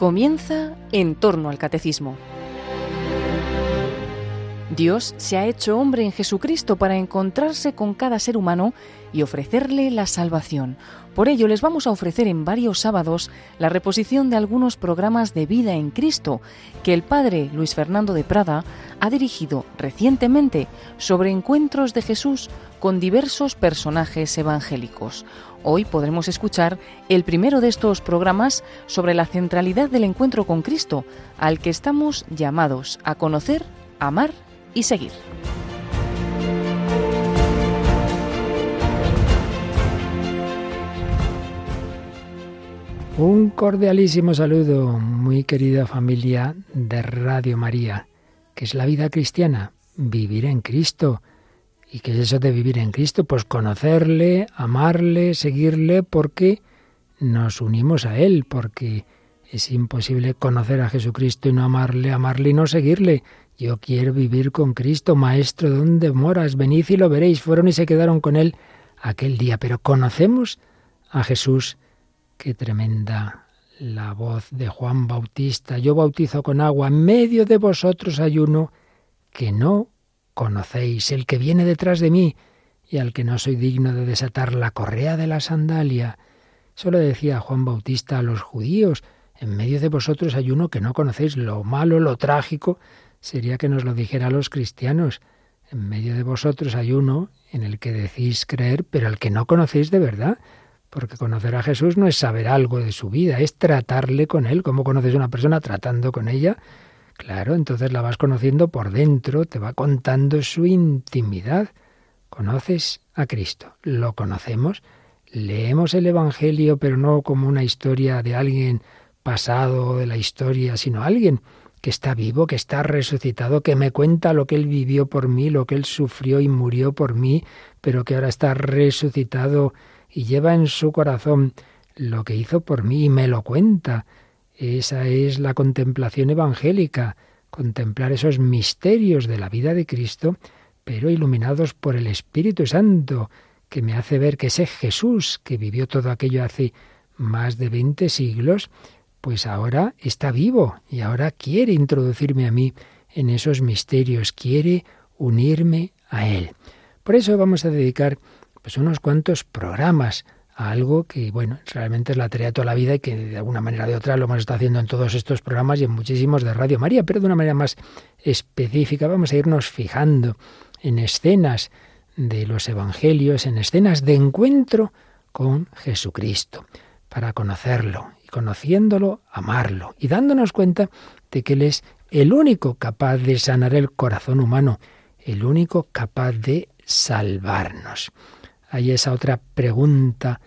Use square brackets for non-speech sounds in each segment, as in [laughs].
Comienza en torno al catecismo. Dios se ha hecho hombre en Jesucristo para encontrarse con cada ser humano y ofrecerle la salvación. Por ello les vamos a ofrecer en varios sábados la reposición de algunos programas de vida en Cristo que el padre Luis Fernando de Prada ha dirigido recientemente sobre encuentros de Jesús con diversos personajes evangélicos. Hoy podremos escuchar el primero de estos programas sobre la centralidad del encuentro con Cristo, al que estamos llamados a conocer, amar y seguir. Un cordialísimo saludo, muy querida familia de Radio María, que es la vida cristiana, vivir en Cristo. ¿Y qué es eso de vivir en Cristo? Pues conocerle, amarle, seguirle, porque nos unimos a Él, porque es imposible conocer a Jesucristo y no amarle, amarle y no seguirle. Yo quiero vivir con Cristo, Maestro, ¿dónde moras? Venid y lo veréis. Fueron y se quedaron con Él aquel día, pero conocemos a Jesús. Qué tremenda la voz de Juan Bautista. Yo bautizo con agua, en medio de vosotros hay uno que no conocéis, el que viene detrás de mí, y al que no soy digno de desatar la correa de la sandalia. Solo decía Juan Bautista a los judíos, en medio de vosotros hay uno que no conocéis. Lo malo, lo trágico, sería que nos lo dijera a los cristianos. En medio de vosotros hay uno en el que decís creer, pero al que no conocéis de verdad. Porque conocer a Jesús no es saber algo de su vida, es tratarle con él. ¿Cómo conoces a una persona tratando con ella? Claro, entonces la vas conociendo por dentro, te va contando su intimidad. Conoces a Cristo, lo conocemos, leemos el Evangelio, pero no como una historia de alguien pasado de la historia, sino alguien que está vivo, que está resucitado, que me cuenta lo que él vivió por mí, lo que él sufrió y murió por mí, pero que ahora está resucitado y lleva en su corazón lo que hizo por mí y me lo cuenta. Esa es la contemplación evangélica, contemplar esos misterios de la vida de Cristo, pero iluminados por el Espíritu Santo, que me hace ver que ese Jesús que vivió todo aquello hace más de veinte siglos, pues ahora está vivo y ahora quiere introducirme a mí en esos misterios, quiere unirme a Él. Por eso vamos a dedicar pues unos cuantos programas algo que, bueno, realmente es la tarea de toda la vida y que de alguna manera o de otra lo hemos estado haciendo en todos estos programas y en muchísimos de Radio María, pero de una manera más específica vamos a irnos fijando en escenas de los evangelios, en escenas de encuentro con Jesucristo, para conocerlo conociéndolo, amarlo y dándonos cuenta de que Él es el único capaz de sanar el corazón humano, el único capaz de salvarnos. Hay esa otra pregunta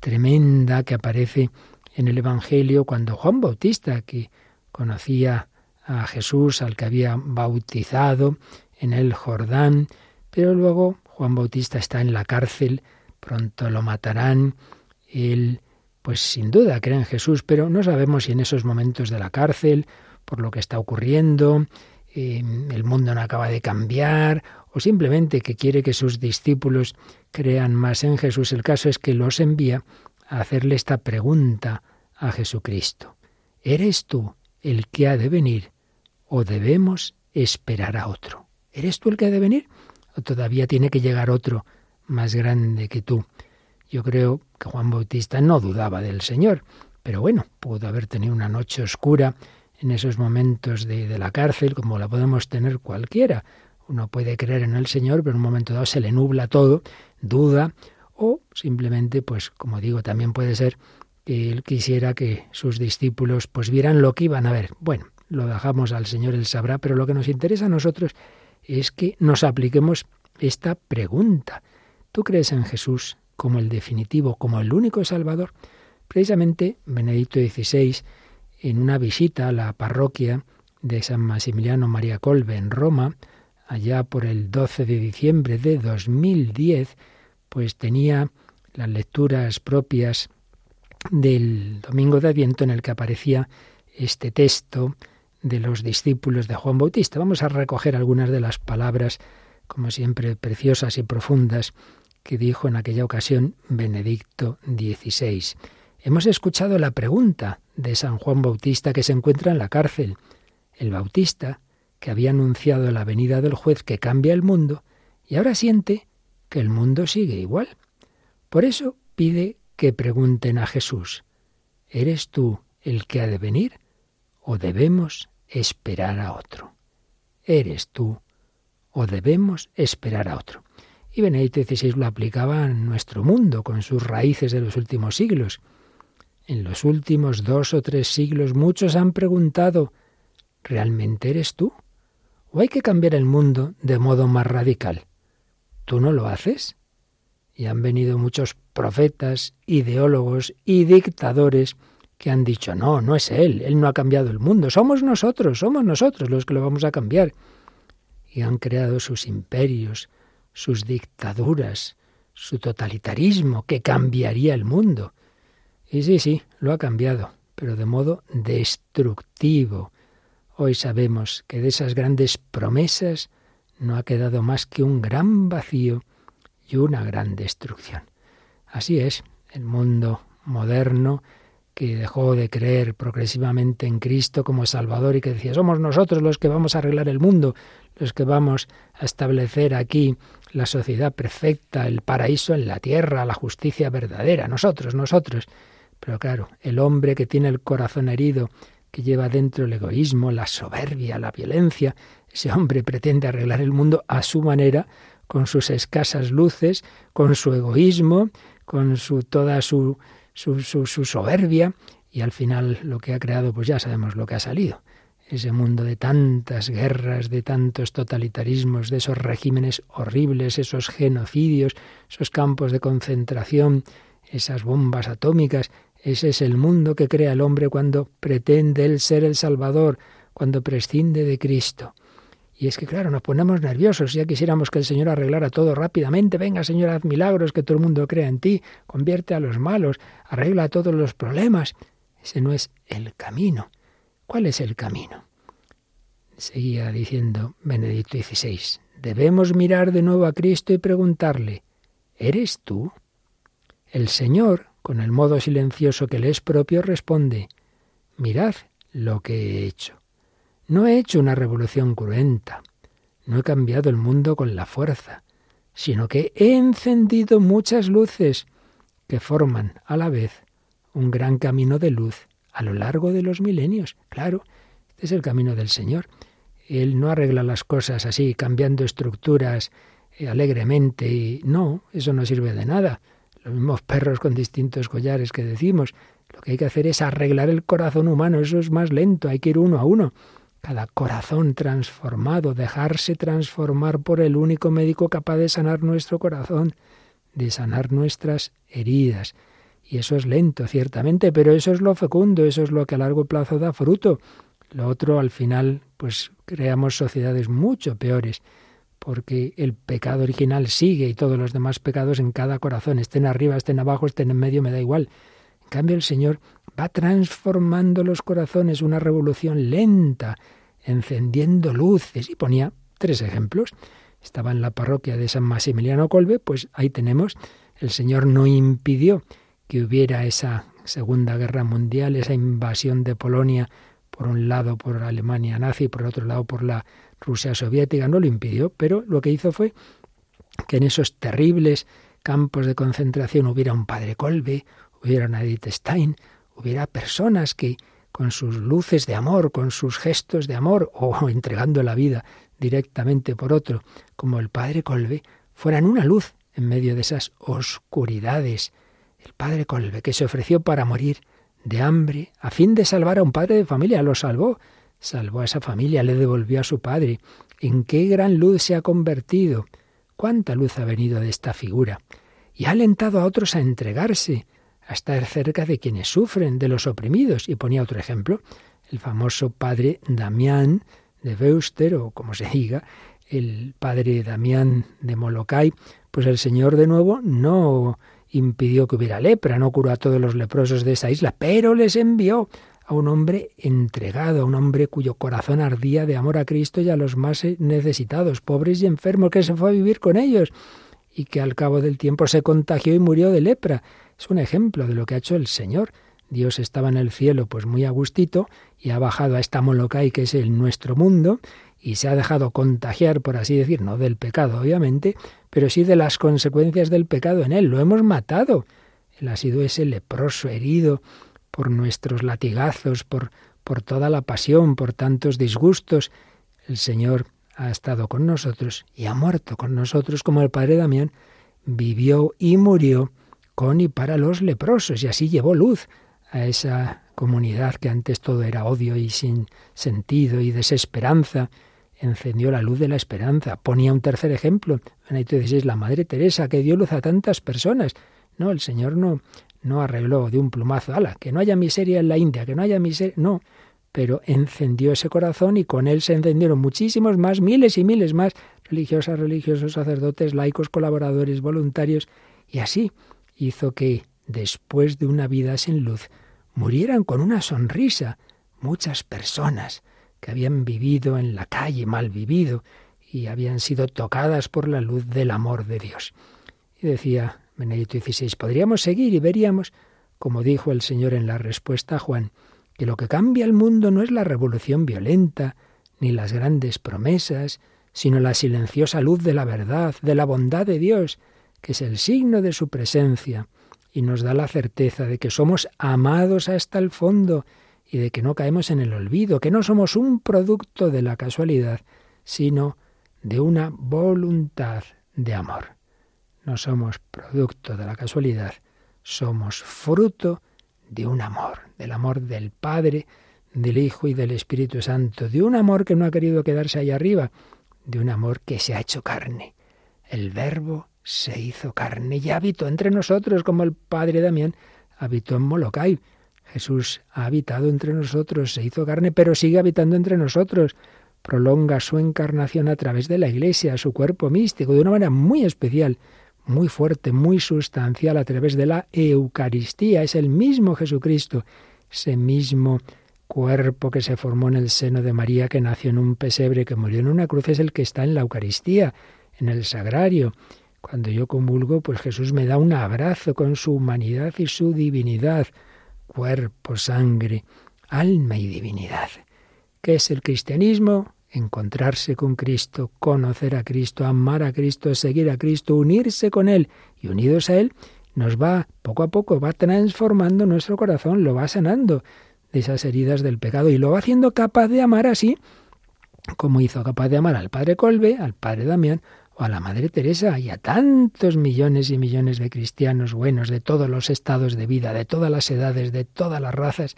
tremenda que aparece en el Evangelio cuando Juan Bautista, que conocía a Jesús, al que había bautizado en el Jordán, pero luego Juan Bautista está en la cárcel, pronto lo matarán, él pues sin duda cree en Jesús, pero no sabemos si en esos momentos de la cárcel, por lo que está ocurriendo, eh, el mundo no acaba de cambiar, o simplemente que quiere que sus discípulos crean más en Jesús. El caso es que los envía a hacerle esta pregunta a Jesucristo. ¿Eres tú el que ha de venir o debemos esperar a otro? ¿Eres tú el que ha de venir o todavía tiene que llegar otro más grande que tú? Yo creo que Juan Bautista no dudaba del Señor, pero bueno, pudo haber tenido una noche oscura en esos momentos de, la cárcel, como la podemos tener cualquiera, uno puede creer en el Señor, pero en un momento dado se le nubla todo, duda, o simplemente, pues como digo, también puede ser que él quisiera que sus discípulos pues vieran lo que iban a ver. Bueno, lo dejamos al Señor, él sabrá, pero lo que nos interesa a nosotros es que nos apliquemos esta pregunta. ¿Tú crees en Jesús como el definitivo, como el único Salvador? Precisamente Benedicto XVI, en una visita a la parroquia de San Maximiliano María Colbe en Roma, allá por el 12 de diciembre de 2010, pues tenía las lecturas propias del Domingo de Adviento en el que aparecía este texto de los discípulos de Juan Bautista. Vamos a recoger algunas de las palabras, como siempre, preciosas y profundas que dijo en aquella ocasión Benedicto XVI. Hemos escuchado la pregunta de San Juan Bautista que se encuentra en la cárcel. El Bautista, que había anunciado la venida del juez que cambia el mundo, y ahora siente que el mundo sigue igual. Por eso pide que pregunten a Jesús, ¿eres tú el que ha de venir o debemos esperar a otro? ¿Eres tú o debemos esperar a otro? Y Benedicto XVI lo aplicaba en nuestro mundo, con sus raíces de los últimos siglos. En los últimos dos o tres siglos muchos han preguntado, ¿realmente eres tú? ¿O hay que cambiar el mundo de modo más radical? ¿Tú no lo haces? Y han venido muchos profetas, ideólogos y dictadores que han dicho, no, no es Él, Él no ha cambiado el mundo, somos nosotros, somos nosotros los que lo vamos a cambiar. Y han creado sus imperios, sus dictaduras, su totalitarismo, que cambiaría el mundo. Y sí, sí, lo ha cambiado, pero de modo destructivo. Hoy sabemos que de esas grandes promesas no ha quedado más que un gran vacío y una gran destrucción. Así es, el mundo moderno que dejó de creer progresivamente en Cristo como Salvador y que decía, somos nosotros los que vamos a arreglar el mundo, los que vamos a establecer aquí la sociedad perfecta, el paraíso en la tierra, la justicia verdadera, nosotros, nosotros. Pero claro, el hombre que tiene el corazón herido, que lleva dentro el egoísmo, la soberbia, la violencia, ese hombre pretende arreglar el mundo a su manera, con sus escasas luces, con su egoísmo, con su toda su, su, su, su soberbia, y al final lo que ha creado, pues ya sabemos lo que ha salido ese mundo de tantas guerras, de tantos totalitarismos, de esos regímenes horribles, esos genocidios, esos campos de concentración, esas bombas atómicas, ese es el mundo que crea el hombre cuando pretende él ser el Salvador, cuando prescinde de Cristo. Y es que, claro, nos ponemos nerviosos, ya quisiéramos que el Señor arreglara todo rápidamente. Venga, Señor, haz milagros, que todo el mundo crea en ti, convierte a los malos, arregla todos los problemas. Ese no es el camino. ¿Cuál es el camino? Seguía diciendo Benedicto XVI. Debemos mirar de nuevo a Cristo y preguntarle, ¿eres tú? El Señor con el modo silencioso que le es propio, responde, mirad lo que he hecho. No he hecho una revolución cruenta, no he cambiado el mundo con la fuerza, sino que he encendido muchas luces que forman a la vez un gran camino de luz a lo largo de los milenios. Claro, este es el camino del Señor. Él no arregla las cosas así, cambiando estructuras eh, alegremente y no, eso no sirve de nada los mismos perros con distintos collares que decimos. Lo que hay que hacer es arreglar el corazón humano, eso es más lento, hay que ir uno a uno. Cada corazón transformado, dejarse transformar por el único médico capaz de sanar nuestro corazón, de sanar nuestras heridas. Y eso es lento, ciertamente, pero eso es lo fecundo, eso es lo que a largo plazo da fruto. Lo otro, al final, pues creamos sociedades mucho peores porque el pecado original sigue y todos los demás pecados en cada corazón, estén arriba, estén abajo, estén en medio, me da igual. En cambio, el Señor va transformando los corazones, una revolución lenta, encendiendo luces. Y ponía tres ejemplos. Estaba en la parroquia de San Maximiliano Colbe, pues ahí tenemos, el Señor no impidió que hubiera esa Segunda Guerra Mundial, esa invasión de Polonia, por un lado por Alemania nazi, y por otro lado por la Rusia soviética no lo impidió, pero lo que hizo fue que en esos terribles campos de concentración hubiera un padre Colbe, hubiera una Edith Stein, hubiera personas que con sus luces de amor, con sus gestos de amor o [laughs] entregando la vida directamente por otro, como el padre Colbe, fueran una luz en medio de esas oscuridades. El padre Colbe, que se ofreció para morir de hambre a fin de salvar a un padre de familia, lo salvó Salvó a esa familia, le devolvió a su padre. ¿En qué gran luz se ha convertido? ¿Cuánta luz ha venido de esta figura? Y ha alentado a otros a entregarse, a estar cerca de quienes sufren, de los oprimidos. Y ponía otro ejemplo, el famoso padre Damián de Beuster, o como se diga, el padre Damián de Molokai, pues el Señor de nuevo no impidió que hubiera lepra, no curó a todos los leprosos de esa isla, pero les envió a un hombre entregado, a un hombre cuyo corazón ardía de amor a Cristo y a los más necesitados, pobres y enfermos, que se fue a vivir con ellos. y que al cabo del tiempo se contagió y murió de lepra. Es un ejemplo de lo que ha hecho el Señor. Dios estaba en el cielo pues muy a gustito y ha bajado a esta Molokai que es el nuestro mundo y se ha dejado contagiar, por así decir, no del pecado obviamente, pero sí de las consecuencias del pecado en él. Lo hemos matado. Él ha sido ese leproso herido por nuestros latigazos, por, por toda la pasión, por tantos disgustos. El Señor ha estado con nosotros y ha muerto con nosotros como el Padre Damián vivió y murió con y para los leprosos y así llevó luz a esa comunidad que antes todo era odio y sin sentido y desesperanza, encendió la luz de la esperanza. Ponía un tercer ejemplo, Benedicto XVI, la Madre Teresa, que dio luz a tantas personas. No, el Señor no, no arregló de un plumazo, ala, que no haya miseria en la India, que no haya miseria, no, pero encendió ese corazón y con él se encendieron muchísimos más, miles y miles más, religiosas, religiosos, sacerdotes, laicos, colaboradores, voluntarios, y así hizo que, después de una vida sin luz, murieran con una sonrisa muchas personas que habían vivido en la calle, mal vivido, y habían sido tocadas por la luz del amor de Dios. Y decía Benedicto XVI, podríamos seguir y veríamos, como dijo el Señor en la respuesta a Juan, que lo que cambia el mundo no es la revolución violenta, ni las grandes promesas, sino la silenciosa luz de la verdad, de la bondad de Dios, que es el signo de su presencia, y nos da la certeza de que somos amados hasta el fondo y de que no caemos en el olvido, que no somos un producto de la casualidad, sino de una voluntad de amor. No somos producto de la casualidad, somos fruto de un amor, del amor del Padre, del Hijo y del Espíritu Santo, de un amor que no ha querido quedarse ahí arriba, de un amor que se ha hecho carne. El Verbo se hizo carne y habitó entre nosotros, como el Padre Damián habitó en Molokai. Jesús ha habitado entre nosotros, se hizo carne, pero sigue habitando entre nosotros. Prolonga su encarnación a través de la Iglesia, su cuerpo místico, de una manera muy especial muy fuerte, muy sustancial a través de la Eucaristía. Es el mismo Jesucristo, ese mismo cuerpo que se formó en el seno de María, que nació en un pesebre, que murió en una cruz, es el que está en la Eucaristía, en el sagrario. Cuando yo comulgo, pues Jesús me da un abrazo con su humanidad y su divinidad, cuerpo, sangre, alma y divinidad. ¿Qué es el cristianismo? encontrarse con Cristo, conocer a Cristo, amar a Cristo, seguir a Cristo, unirse con Él y unidos a Él, nos va poco a poco, va transformando nuestro corazón, lo va sanando de esas heridas del pecado y lo va haciendo capaz de amar así, como hizo capaz de amar al Padre Colbe, al Padre Damián a la Madre Teresa y a tantos millones y millones de cristianos buenos de todos los estados de vida, de todas las edades, de todas las razas,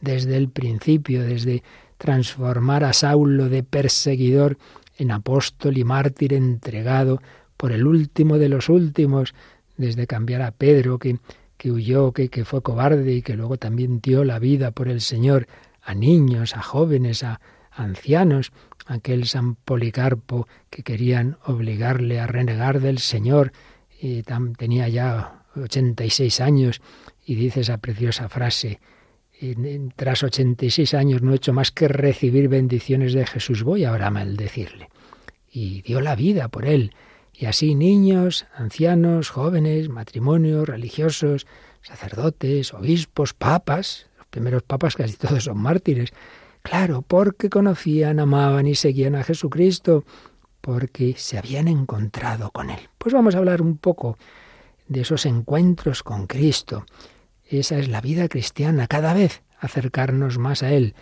desde el principio, desde transformar a Saulo de perseguidor en apóstol y mártir entregado por el último de los últimos, desde cambiar a Pedro, que, que huyó, que, que fue cobarde y que luego también dio la vida por el Señor, a niños, a jóvenes, a ancianos, aquel San Policarpo que querían obligarle a renegar del Señor, y tenía ya 86 años, y dice esa preciosa frase, tras 86 años no he hecho más que recibir bendiciones de Jesús, voy ahora a maldecirle. Y dio la vida por él. Y así niños, ancianos, jóvenes, matrimonios, religiosos, sacerdotes, obispos, papas, los primeros papas casi todos son mártires. Claro, porque conocían, amaban y seguían a Jesucristo, porque se habían encontrado con Él. Pues vamos a hablar un poco de esos encuentros con Cristo. Esa es la vida cristiana, cada vez acercarnos más a Él.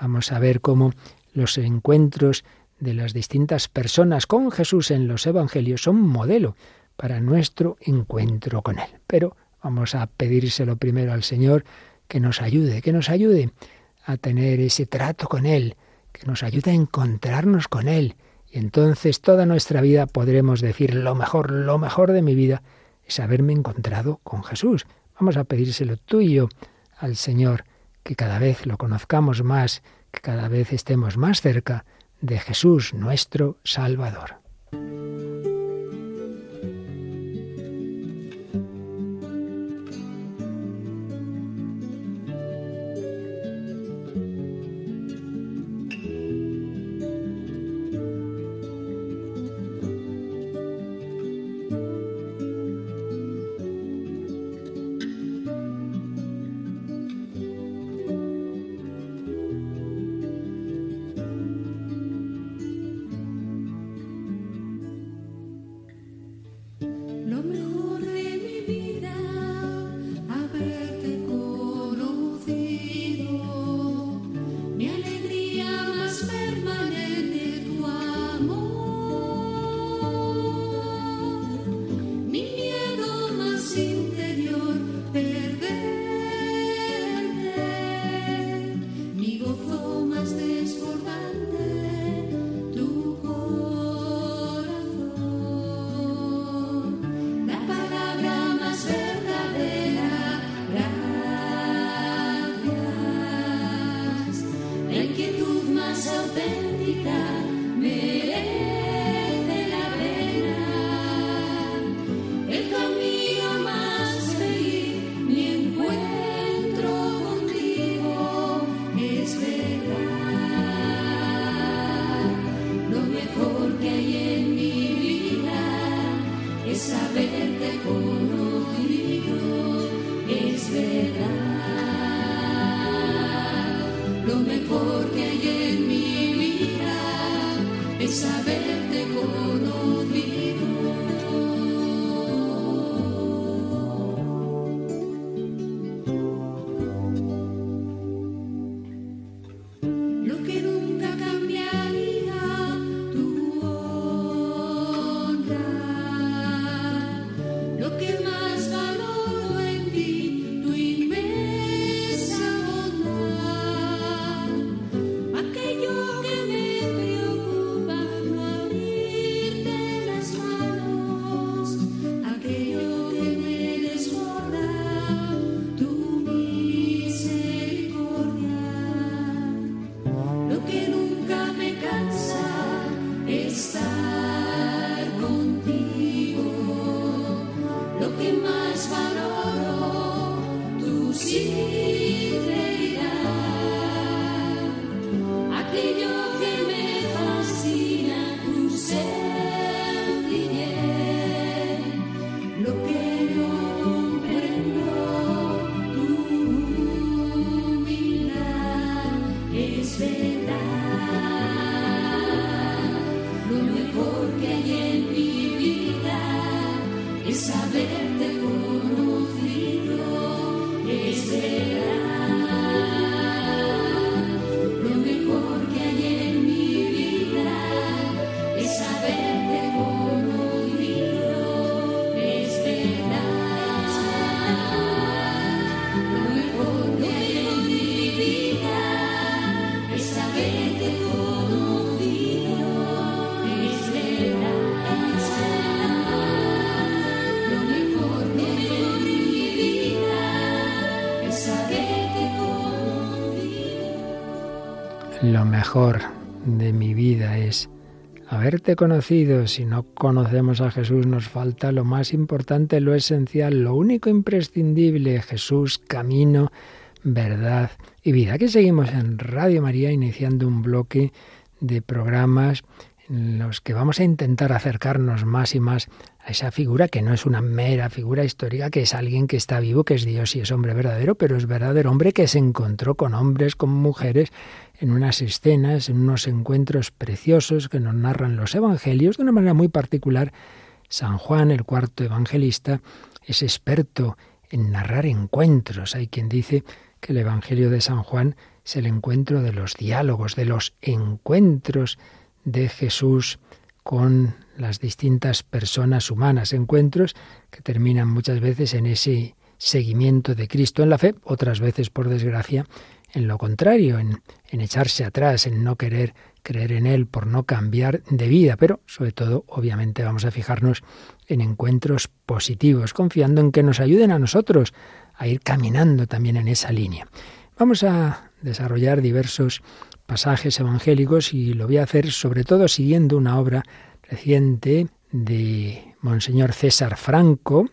Vamos a ver cómo los encuentros de las distintas personas con Jesús en los Evangelios son modelo para nuestro encuentro con Él. Pero vamos a pedírselo primero al Señor que nos ayude, que nos ayude a tener ese trato con Él, que nos ayude a encontrarnos con Él. Y entonces toda nuestra vida podremos decir lo mejor, lo mejor de mi vida es haberme encontrado con Jesús. Vamos a pedírselo tú y yo al Señor, que cada vez lo conozcamos más, que cada vez estemos más cerca de Jesús, nuestro Salvador. Lo mejor de mi vida es haberte conocido. Si no conocemos a Jesús nos falta lo más importante, lo esencial, lo único imprescindible, Jesús, camino, verdad y vida. Aquí seguimos en Radio María iniciando un bloque de programas en los que vamos a intentar acercarnos más y más a esa figura que no es una mera figura histórica, que es alguien que está vivo, que es Dios y es hombre verdadero, pero es verdadero hombre que se encontró con hombres, con mujeres, en unas escenas, en unos encuentros preciosos que nos narran los evangelios de una manera muy particular. San Juan, el cuarto evangelista, es experto en narrar encuentros. Hay quien dice que el Evangelio de San Juan es el encuentro de los diálogos, de los encuentros de Jesús con las distintas personas humanas, encuentros que terminan muchas veces en ese seguimiento de Cristo en la fe, otras veces, por desgracia, en lo contrario, en, en, echarse atrás, en no querer creer en Él por no cambiar de vida, pero sobre todo, obviamente, vamos a fijarnos en encuentros positivos, confiando en que nos ayuden a nosotros a ir caminando también en esa línea. Vamos a desarrollar diversos pasajes evangélicos y lo voy a hacer sobre todo siguiendo una obra reciente de Monseñor César Franco.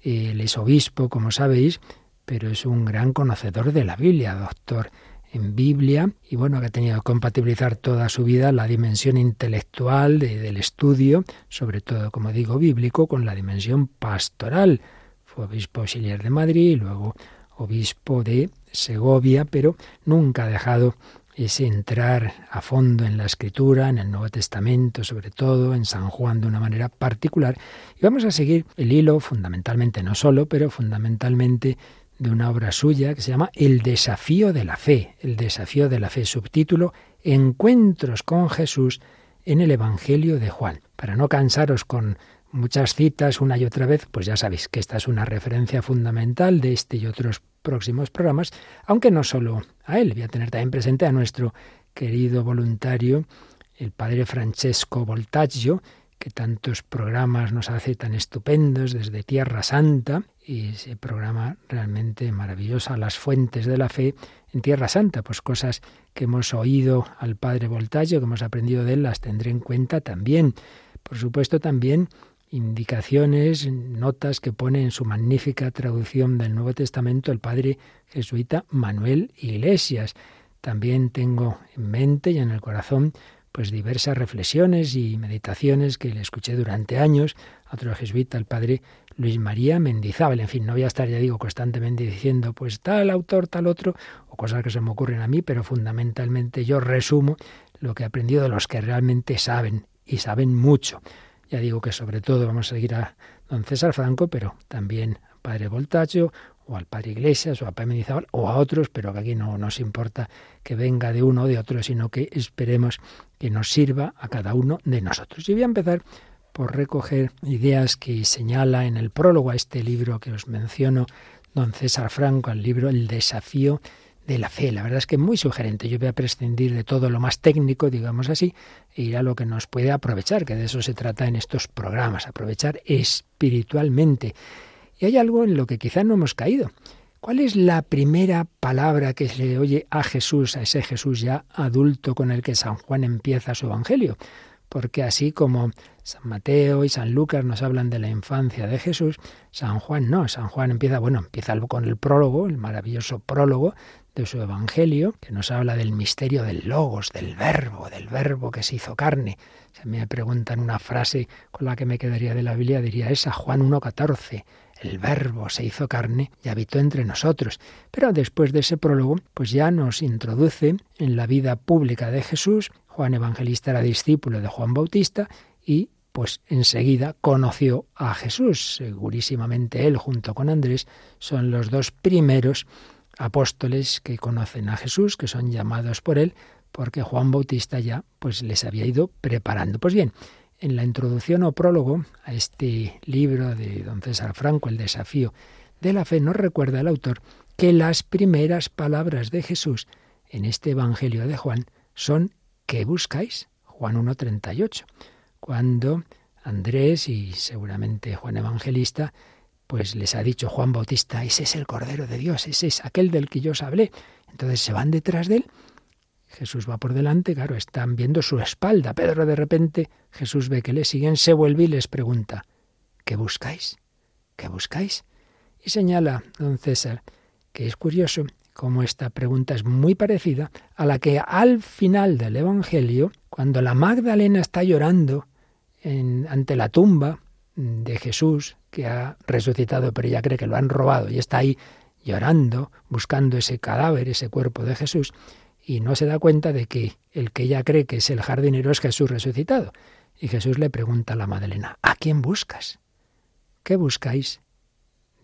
Él es obispo, como sabéis, pero es un gran conocedor de la Biblia, doctor en Biblia, y bueno, que ha tenido que compatibilizar toda su vida la dimensión intelectual del estudio, sobre todo, como digo, bíblico, con la dimensión pastoral. Fue obispo auxiliar de Madrid y luego obispo de Segovia, pero nunca ha dejado es entrar a fondo en la escritura, en el Nuevo Testamento sobre todo, en San Juan de una manera particular. Y vamos a seguir el hilo fundamentalmente, no solo, pero fundamentalmente de una obra suya que se llama El desafío de la fe, el desafío de la fe, subtítulo Encuentros con Jesús en el Evangelio de Juan. Para no cansaros con muchas citas una y otra vez, pues ya sabéis que esta es una referencia fundamental de este y otros próximos programas, aunque no solo a él, voy a tener también presente a nuestro querido voluntario, el padre Francesco Voltaggio, que tantos programas nos hace tan estupendos desde Tierra Santa, ese programa realmente maravilloso, Las Fuentes de la Fe, en Tierra Santa, pues cosas que hemos oído al Padre Voltaggio, que hemos aprendido de él, las tendré en cuenta también. Por supuesto también indicaciones, notas que pone en su magnífica traducción del Nuevo Testamento el padre jesuita Manuel Iglesias. También tengo en mente y en el corazón pues diversas reflexiones y meditaciones que le escuché durante años a otro jesuita, el padre Luis María Mendizábal. En fin, no voy a estar, ya digo, constantemente diciendo pues tal autor, tal otro, o cosas que se me ocurren a mí, pero fundamentalmente yo resumo lo que he aprendido de los que realmente saben y saben mucho. Ya digo que sobre todo vamos a seguir a don César Franco, pero también al padre Voltaggio o al padre Iglesias o a Padre Mendizábal o a otros, pero que aquí no nos importa que venga de uno o de otro, sino que esperemos que nos sirva a cada uno de nosotros. Y voy a empezar por recoger ideas que señala en el prólogo a este libro que os menciono don César Franco, al libro El desafío de la fe. La verdad es que es muy sugerente. Yo voy a prescindir de todo lo más técnico, digamos así, e ir a lo que nos puede aprovechar, que de eso se trata en estos programas, aprovechar espiritualmente. Y hay algo en lo que quizá no hemos caído. ¿Cuál es la primera palabra que se le oye a Jesús, a ese Jesús ya adulto con el que San Juan empieza su Evangelio? Porque así como San Mateo y San Lucas nos hablan de la infancia de Jesús, San Juan no. San Juan empieza, bueno, empieza con el prólogo, el maravilloso prólogo de su Evangelio, que nos habla del misterio del logos, del verbo, del verbo que se hizo carne. Si me preguntan una frase con la que me quedaría de la Biblia, diría esa, Juan 1.14. El verbo se hizo carne y habitó entre nosotros. Pero después de ese prólogo, pues ya nos introduce en la vida pública de Jesús. Juan Evangelista era discípulo de Juan Bautista y pues enseguida conoció a Jesús. Segurísimamente él junto con Andrés son los dos primeros apóstoles que conocen a Jesús, que son llamados por él, porque Juan Bautista ya pues les había ido preparando. Pues bien, en la introducción o prólogo a este libro de don César Franco, El desafío de la fe, nos recuerda el autor que las primeras palabras de Jesús en este Evangelio de Juan son ¿qué buscáis? Juan 1.38, cuando Andrés y seguramente Juan Evangelista pues les ha dicho Juan Bautista, ese es el Cordero de Dios, ese es aquel del que yo os hablé. Entonces se van detrás de él. Jesús va por delante, claro, están viendo su espalda. Pedro de repente, Jesús ve que le siguen, se vuelve y les pregunta, ¿qué buscáis? ¿Qué buscáis? Y señala don César que es curioso cómo esta pregunta es muy parecida a la que al final del Evangelio, cuando la Magdalena está llorando ante la tumba de Jesús, que ha resucitado, pero ella cree que lo han robado y está ahí llorando, buscando ese cadáver, ese cuerpo de Jesús, y no se da cuenta de que el que ella cree que es el jardinero es Jesús resucitado. Y Jesús le pregunta a la Magdalena, ¿a quién buscas? ¿Qué buscáis?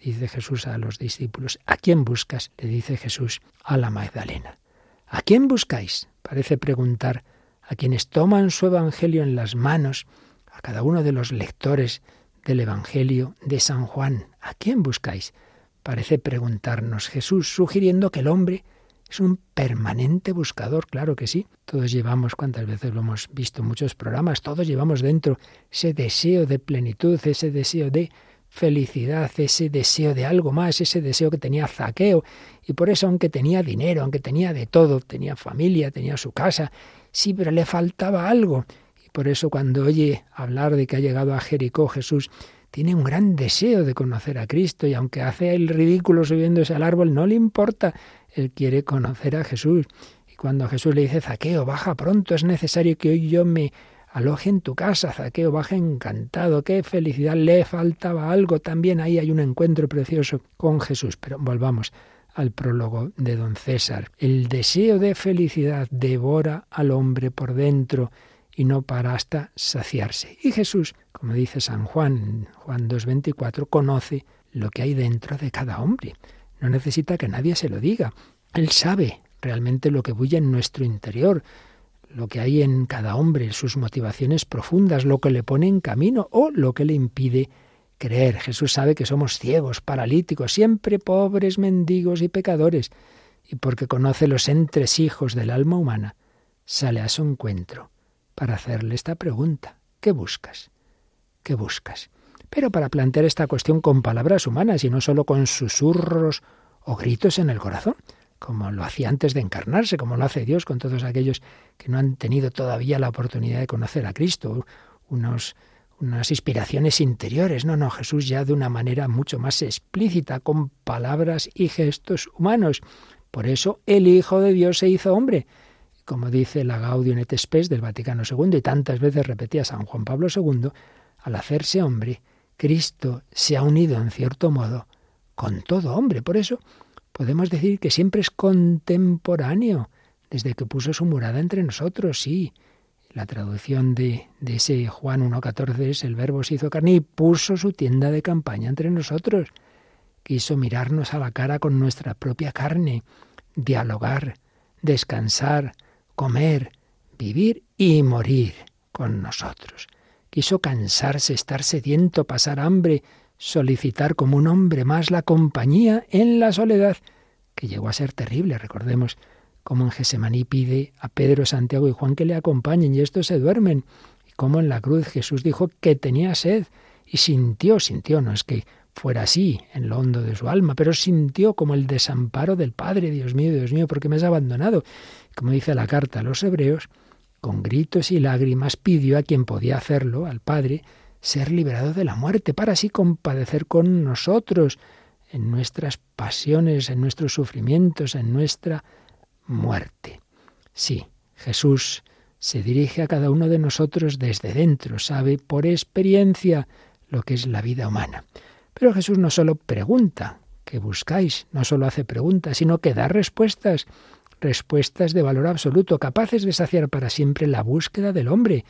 Dice Jesús a los discípulos. ¿A quién buscas? Le dice Jesús a la Magdalena. ¿A quién buscáis? Parece preguntar a quienes toman su evangelio en las manos, a cada uno de los lectores del Evangelio de San Juan. ¿A quién buscáis? Parece preguntarnos Jesús, sugiriendo que el hombre es un permanente buscador, claro que sí. Todos llevamos, cuántas veces lo hemos visto en muchos programas, todos llevamos dentro ese deseo de plenitud, ese deseo de felicidad, ese deseo de algo más, ese deseo que tenía Zaqueo. Y por eso, aunque tenía dinero, aunque tenía de todo, tenía familia, tenía su casa, sí, pero le faltaba algo. Por eso cuando oye hablar de que ha llegado a Jericó Jesús, tiene un gran deseo de conocer a Cristo y aunque hace el ridículo subiéndose al árbol, no le importa, él quiere conocer a Jesús. Y cuando Jesús le dice, Zaqueo, baja pronto, es necesario que hoy yo me aloje en tu casa, Zaqueo, baja encantado, qué felicidad, le faltaba algo, también ahí hay un encuentro precioso con Jesús. Pero volvamos al prólogo de don César. El deseo de felicidad devora al hombre por dentro y no para hasta saciarse. Y Jesús, como dice San Juan, Juan 2.24, conoce lo que hay dentro de cada hombre. No necesita que nadie se lo diga. Él sabe realmente lo que bulle en nuestro interior, lo que hay en cada hombre, sus motivaciones profundas, lo que le pone en camino o lo que le impide creer. Jesús sabe que somos ciegos, paralíticos, siempre pobres, mendigos y pecadores, y porque conoce los entresijos del alma humana, sale a su encuentro para hacerle esta pregunta. ¿Qué buscas? ¿Qué buscas? Pero para plantear esta cuestión con palabras humanas y no solo con susurros o gritos en el corazón. como lo hacía antes de encarnarse, como lo hace Dios con todos aquellos que no han tenido todavía la oportunidad de conocer a Cristo, unos, unas inspiraciones interiores. No, no, Jesús ya de una manera mucho más explícita, con palabras y gestos humanos. Por eso el Hijo de Dios se hizo hombre. Como dice la Gaudium et Spes del Vaticano II y tantas veces repetía San Juan Pablo II, al hacerse hombre, Cristo se ha unido en cierto modo con todo hombre. Por eso podemos decir que siempre es contemporáneo, desde que puso su morada entre nosotros, sí. La traducción de, de ese Juan 1.14 es el verbo se hizo carne y puso su tienda de campaña entre nosotros. Quiso mirarnos a la cara con nuestra propia carne, dialogar, descansar, comer, vivir y morir con nosotros. Quiso cansarse, estar sediento, pasar hambre, solicitar como un hombre más la compañía en la soledad, que llegó a ser terrible. Recordemos cómo en Gesemaní pide a Pedro, Santiago y Juan que le acompañen y estos se duermen. Y cómo en la cruz Jesús dijo que tenía sed y sintió, sintió, no es que fuera así en lo hondo de su alma, pero sintió como el desamparo del Padre, Dios mío, Dios mío, porque me has abandonado. Como dice la carta a los hebreos, con gritos y lágrimas pidió a quien podía hacerlo, al Padre, ser liberado de la muerte, para así compadecer con nosotros en nuestras pasiones, en nuestros sufrimientos, en nuestra muerte. Sí, Jesús se dirige a cada uno de nosotros desde dentro, sabe por experiencia lo que es la vida humana. Pero Jesús no solo pregunta, ¿qué buscáis? No solo hace preguntas, sino que da respuestas, respuestas de valor absoluto, capaces de saciar para siempre la búsqueda del hombre.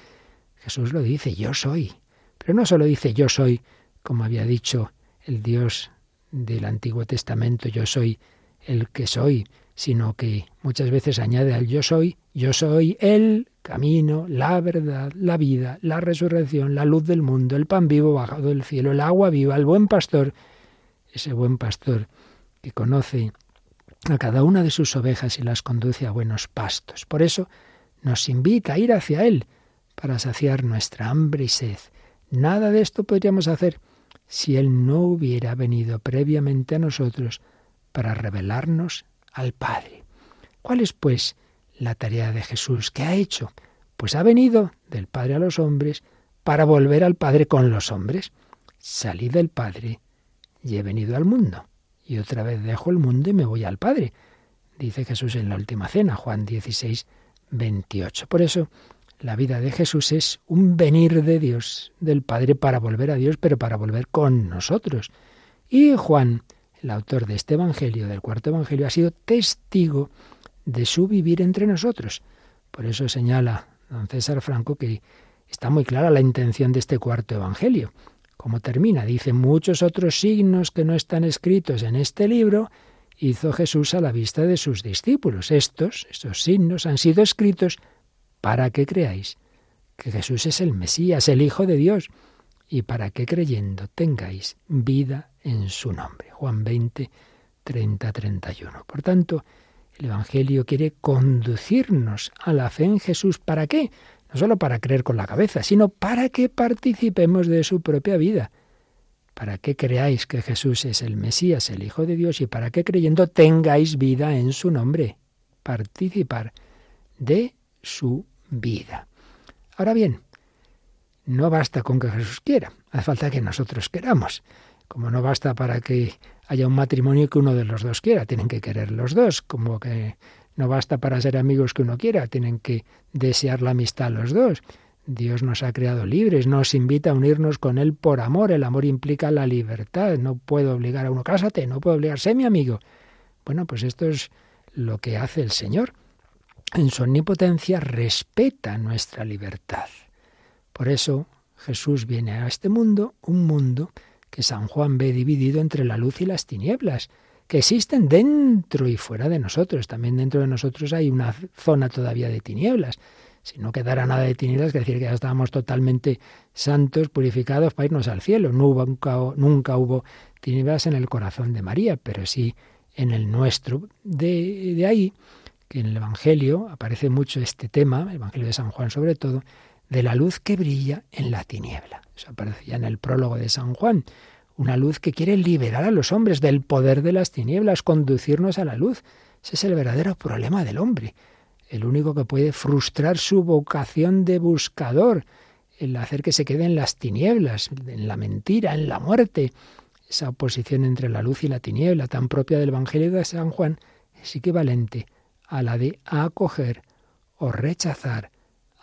Jesús lo dice, yo soy, pero no solo dice yo soy, como había dicho el Dios del Antiguo Testamento, yo soy el que soy, sino que muchas veces añade al yo soy, yo soy el camino, la verdad, la vida, la resurrección, la luz del mundo, el pan vivo bajado del cielo, el agua viva, el buen pastor, ese buen pastor que conoce a cada una de sus ovejas y las conduce a buenos pastos. Por eso nos invita a ir hacia Él para saciar nuestra hambre y sed. Nada de esto podríamos hacer si Él no hubiera venido previamente a nosotros para revelarnos al Padre. ¿Cuál es, pues, la tarea de Jesús? ¿Qué ha hecho? Pues ha venido del Padre a los hombres para volver al Padre con los hombres. Salí del Padre y he venido al mundo. Y otra vez dejo el mundo y me voy al Padre. Dice Jesús en la última cena, Juan 16, 28. Por eso, la vida de Jesús es un venir de Dios, del Padre, para volver a Dios, pero para volver con nosotros. Y Juan, el autor de este Evangelio, del cuarto Evangelio, ha sido testigo de su vivir entre nosotros. Por eso señala don César Franco que está muy clara la intención de este cuarto Evangelio. Como termina, dice, muchos otros signos que no están escritos en este libro hizo Jesús a la vista de sus discípulos. Estos, estos signos han sido escritos para que creáis que Jesús es el Mesías, el Hijo de Dios, y para que creyendo tengáis vida en su nombre. Juan 20, 30, 31. Por tanto, el Evangelio quiere conducirnos a la fe en Jesús. ¿Para qué? No solo para creer con la cabeza, sino para que participemos de su propia vida. Para que creáis que Jesús es el Mesías, el Hijo de Dios, y para que creyendo tengáis vida en su nombre. Participar de su vida. Ahora bien, no basta con que Jesús quiera, hace falta que nosotros queramos. Como no basta para que haya un matrimonio que uno de los dos quiera, tienen que querer los dos, como que no basta para ser amigos que uno quiera, tienen que desear la amistad los dos. Dios nos ha creado libres, nos invita a unirnos con Él por amor. El amor implica la libertad. No puedo obligar a uno, cásate, no puedo obligar, sé mi amigo. Bueno, pues esto es lo que hace el Señor en su omnipotencia respeta nuestra libertad. Por eso Jesús viene a este mundo, un mundo que San Juan ve dividido entre la luz y las tinieblas, que existen dentro y fuera de nosotros. También dentro de nosotros hay una zona todavía de tinieblas. Si no quedara nada de tinieblas, que decir que ya estábamos totalmente santos, purificados para irnos al cielo. Nunca, nunca hubo tinieblas en el corazón de María, pero sí en el nuestro. De, de ahí que en el Evangelio aparece mucho este tema, el Evangelio de San Juan sobre todo, de la luz que brilla en la tiniebla. Eso aparece ya en el prólogo de San Juan. Una luz que quiere liberar a los hombres del poder de las tinieblas, conducirnos a la luz. Ese es el verdadero problema del hombre, el único que puede frustrar su vocación de buscador, el hacer que se quede en las tinieblas, en la mentira, en la muerte. Esa oposición entre la luz y la tiniebla, tan propia del Evangelio de San Juan, es equivalente a la de acoger o rechazar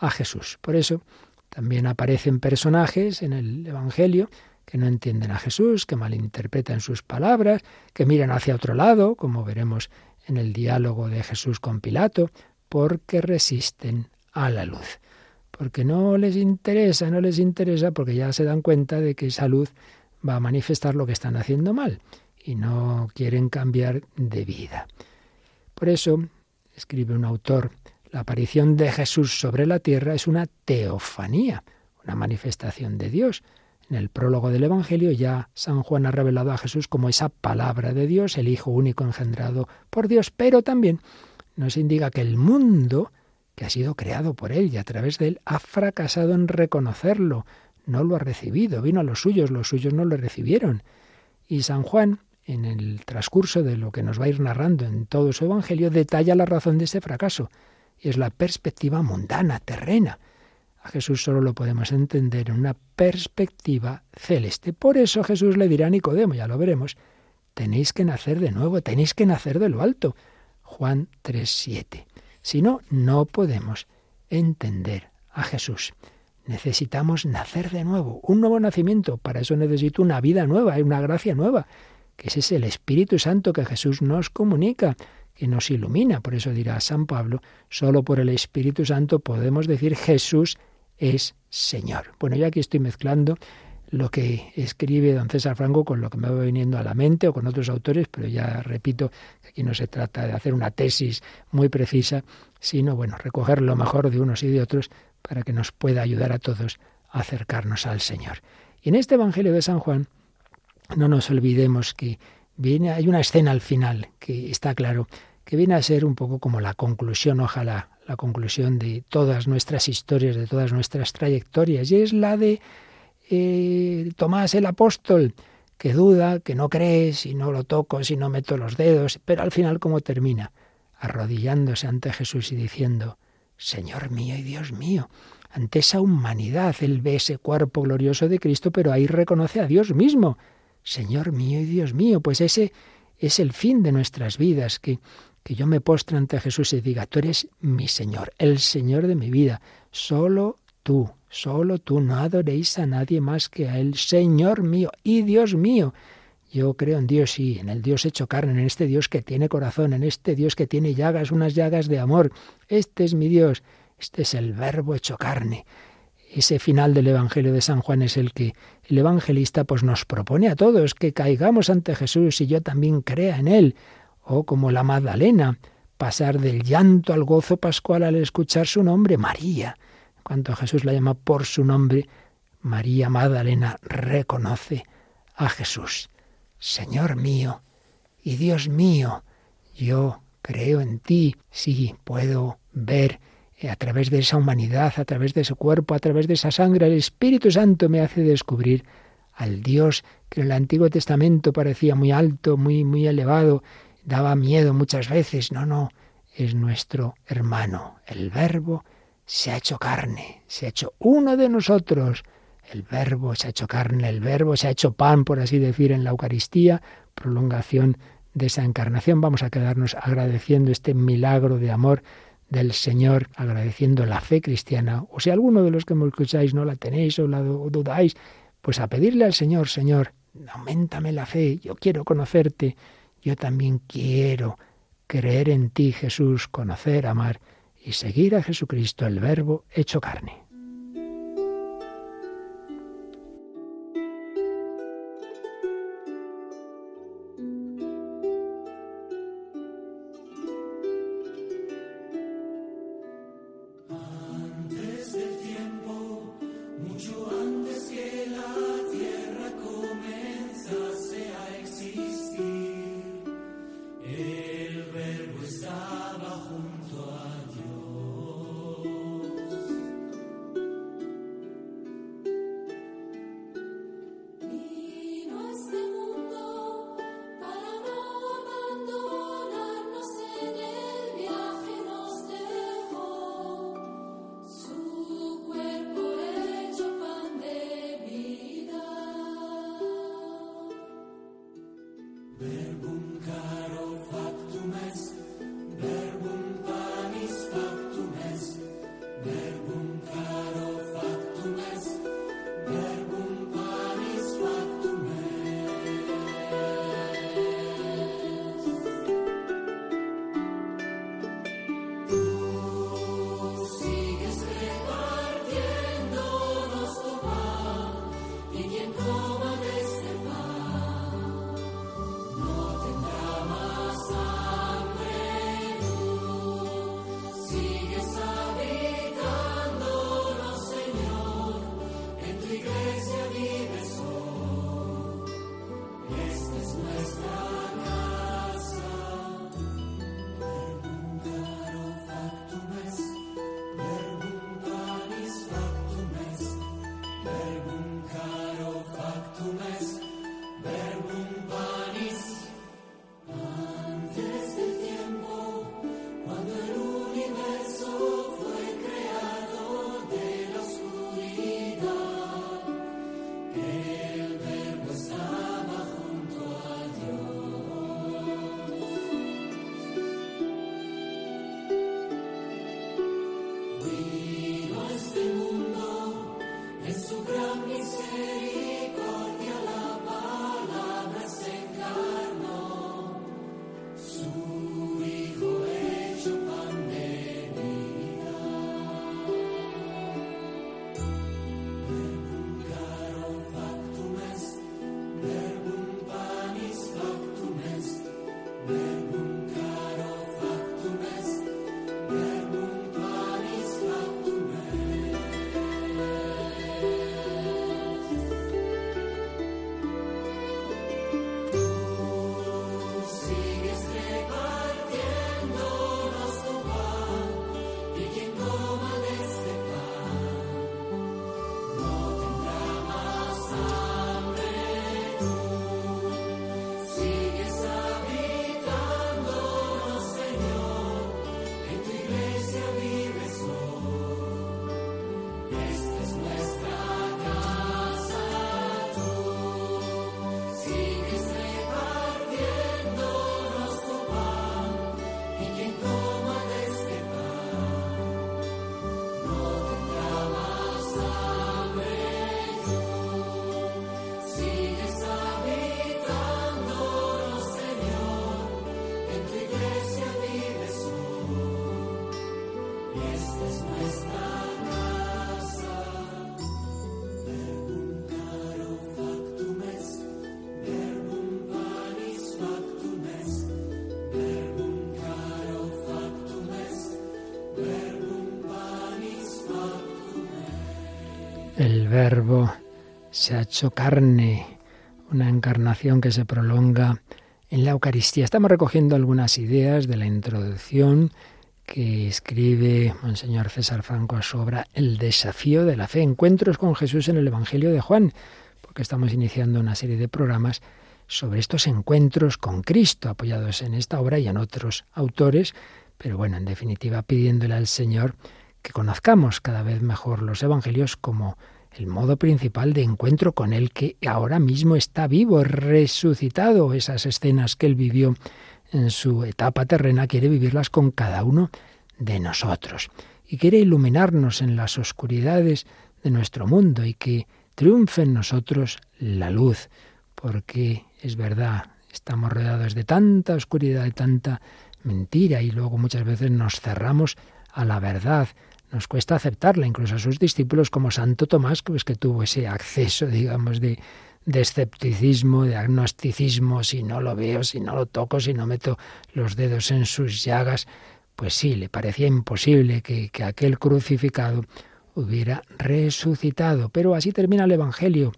a Jesús. Por eso también aparecen personajes en el Evangelio que no entienden a Jesús, que malinterpretan sus palabras, que miran hacia otro lado, como veremos en el diálogo de Jesús con Pilato, porque resisten a la luz. Porque no les interesa, no les interesa, porque ya se dan cuenta de que esa luz va a manifestar lo que están haciendo mal y no quieren cambiar de vida. Por eso, escribe un autor, la aparición de Jesús sobre la tierra es una teofanía, una manifestación de Dios. En el prólogo del Evangelio ya San Juan ha revelado a Jesús como esa palabra de Dios, el Hijo único engendrado por Dios, pero también nos indica que el mundo, que ha sido creado por Él y a través de Él, ha fracasado en reconocerlo, no lo ha recibido, vino a los suyos, los suyos no lo recibieron. Y San Juan, en el transcurso de lo que nos va a ir narrando en todo su Evangelio, detalla la razón de ese fracaso, y es la perspectiva mundana, terrena. A Jesús solo lo podemos entender en una perspectiva celeste. Por eso Jesús le dirá a Nicodemo, ya lo veremos, tenéis que nacer de nuevo, tenéis que nacer de lo alto. Juan 3:7. Si no, no podemos entender a Jesús. Necesitamos nacer de nuevo, un nuevo nacimiento. Para eso necesito una vida nueva, una gracia nueva, que ese es el Espíritu Santo que Jesús nos comunica, que nos ilumina. Por eso dirá San Pablo, solo por el Espíritu Santo podemos decir Jesús es Señor. Bueno, yo aquí estoy mezclando lo que escribe don César Franco con lo que me va viniendo a la mente o con otros autores, pero ya repito que aquí no se trata de hacer una tesis muy precisa, sino bueno, recoger lo mejor de unos y de otros para que nos pueda ayudar a todos a acercarnos al Señor. Y en este Evangelio de San Juan, no nos olvidemos que viene, hay una escena al final que está claro que viene a ser un poco como la conclusión, ojalá, la conclusión de todas nuestras historias, de todas nuestras trayectorias, y es la de eh, Tomás el apóstol, que duda, que no cree, si no lo toco, si no meto los dedos, pero al final cómo termina, arrodillándose ante Jesús y diciendo, Señor mío y Dios mío, ante esa humanidad, él ve ese cuerpo glorioso de Cristo, pero ahí reconoce a Dios mismo, Señor mío y Dios mío, pues ese es el fin de nuestras vidas, que que yo me postre ante Jesús y diga, tú eres mi Señor, el Señor de mi vida, solo tú, solo tú, no adoréis a nadie más que a Él, Señor mío y Dios mío. Yo creo en Dios, sí, en el Dios hecho carne, en este Dios que tiene corazón, en este Dios que tiene llagas, unas llagas de amor. Este es mi Dios, este es el verbo hecho carne. Ese final del Evangelio de San Juan es el que el evangelista pues nos propone a todos que caigamos ante Jesús y yo también crea en él o como la Magdalena, pasar del llanto al gozo pascual al escuchar su nombre, María. Cuando Jesús la llama por su nombre, María Magdalena reconoce a Jesús. Señor mío y Dios mío, yo creo en ti, sí, puedo ver a través de esa humanidad, a través de ese cuerpo, a través de esa sangre, el Espíritu Santo me hace descubrir al Dios que en el Antiguo Testamento parecía muy alto, muy, muy elevado, daba miedo muchas veces. No, no, es nuestro hermano. El verbo se ha hecho carne, se ha hecho uno de nosotros. El verbo se ha hecho carne, el verbo se ha hecho pan, por así decir, en la Eucaristía, prolongación de esa encarnación. Vamos a quedarnos agradeciendo este milagro de amor del Señor, agradeciendo la fe cristiana. O si alguno de los que me escucháis no la tenéis o la dudáis, pues a pedirle al Señor, Señor, aumentame la fe, yo quiero conocerte, yo también quiero creer en ti, Jesús, conocer, amar y seguir a Jesucristo, el Verbo hecho carne. Verbo se ha hecho carne, una encarnación que se prolonga en la Eucaristía. Estamos recogiendo algunas ideas de la introducción que escribe Monseñor César Franco a su obra El desafío de la fe, encuentros con Jesús en el Evangelio de Juan, porque estamos iniciando una serie de programas sobre estos encuentros con Cristo, apoyados en esta obra y en otros autores, pero bueno, en definitiva pidiéndole al Señor que conozcamos cada vez mejor los Evangelios como el modo principal de encuentro con Él que ahora mismo está vivo, resucitado. Esas escenas que Él vivió en su etapa terrena quiere vivirlas con cada uno de nosotros y quiere iluminarnos en las oscuridades de nuestro mundo y que triunfe en nosotros la luz, porque es verdad, estamos rodeados de tanta oscuridad, de tanta mentira y luego muchas veces nos cerramos a la verdad. Nos cuesta aceptarla, incluso a sus discípulos como Santo Tomás, pues que tuvo ese acceso, digamos, de, de escepticismo, de agnosticismo, si no lo veo, si no lo toco, si no meto los dedos en sus llagas, pues sí, le parecía imposible que, que aquel crucificado hubiera resucitado. Pero así termina el Evangelio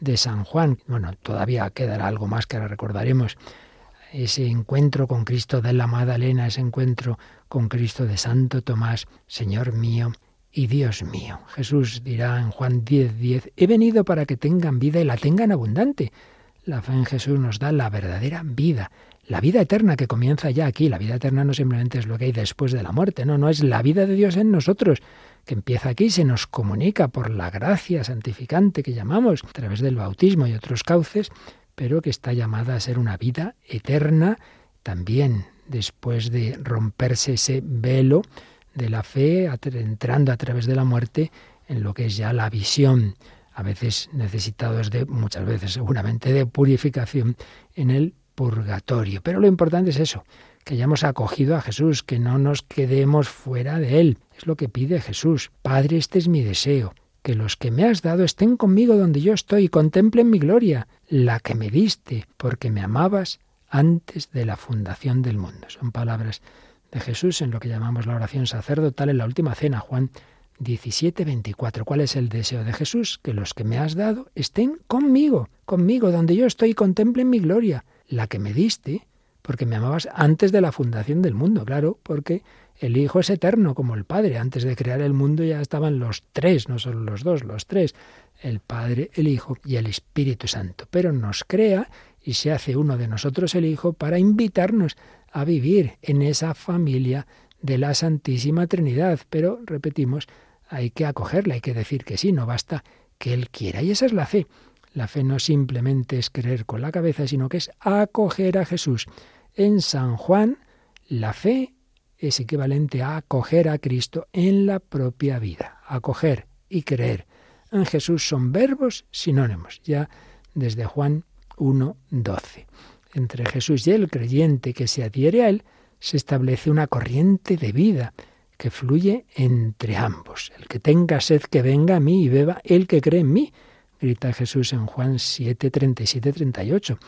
de San Juan. Bueno, todavía quedará algo más que ahora recordaremos. Ese encuentro con Cristo de la Magdalena, ese encuentro con Cristo de Santo Tomás, Señor mío y Dios mío. Jesús dirá en Juan 10, 10, he venido para que tengan vida y la tengan abundante. La fe en Jesús nos da la verdadera vida, la vida eterna que comienza ya aquí. La vida eterna no simplemente es lo que hay después de la muerte, no, no es la vida de Dios en nosotros, que empieza aquí, se nos comunica por la gracia santificante que llamamos a través del bautismo y otros cauces, pero que está llamada a ser una vida eterna también después de romperse ese velo de la fe, entrando a través de la muerte en lo que es ya la visión, a veces necesitados de, muchas veces seguramente, de purificación en el purgatorio. Pero lo importante es eso, que hayamos acogido a Jesús, que no nos quedemos fuera de Él. Es lo que pide Jesús. Padre, este es mi deseo, que los que me has dado estén conmigo donde yo estoy y contemplen mi gloria, la que me diste, porque me amabas antes de la fundación del mundo. Son palabras de Jesús en lo que llamamos la oración sacerdotal en la última cena, Juan 17, 24. ¿Cuál es el deseo de Jesús? Que los que me has dado estén conmigo, conmigo, donde yo estoy, y contemplen mi gloria, la que me diste, porque me amabas antes de la fundación del mundo, claro, porque el Hijo es eterno como el Padre. Antes de crear el mundo ya estaban los tres, no solo los dos, los tres, el Padre, el Hijo y el Espíritu Santo. Pero nos crea y se hace uno de nosotros el Hijo para invitarnos a vivir en esa familia de la Santísima Trinidad. Pero, repetimos, hay que acogerla, hay que decir que sí, no basta que Él quiera. Y esa es la fe. La fe no simplemente es creer con la cabeza, sino que es acoger a Jesús. En San Juan, la fe es equivalente a acoger a Cristo en la propia vida. Acoger y creer en Jesús son verbos sinónimos, ya desde Juan 1.12. Entre Jesús y el creyente que se adhiere a él, se establece una corriente de vida que fluye entre ambos. El que tenga sed que venga a mí y beba el que cree en mí, grita Jesús en Juan 7, 37, 38.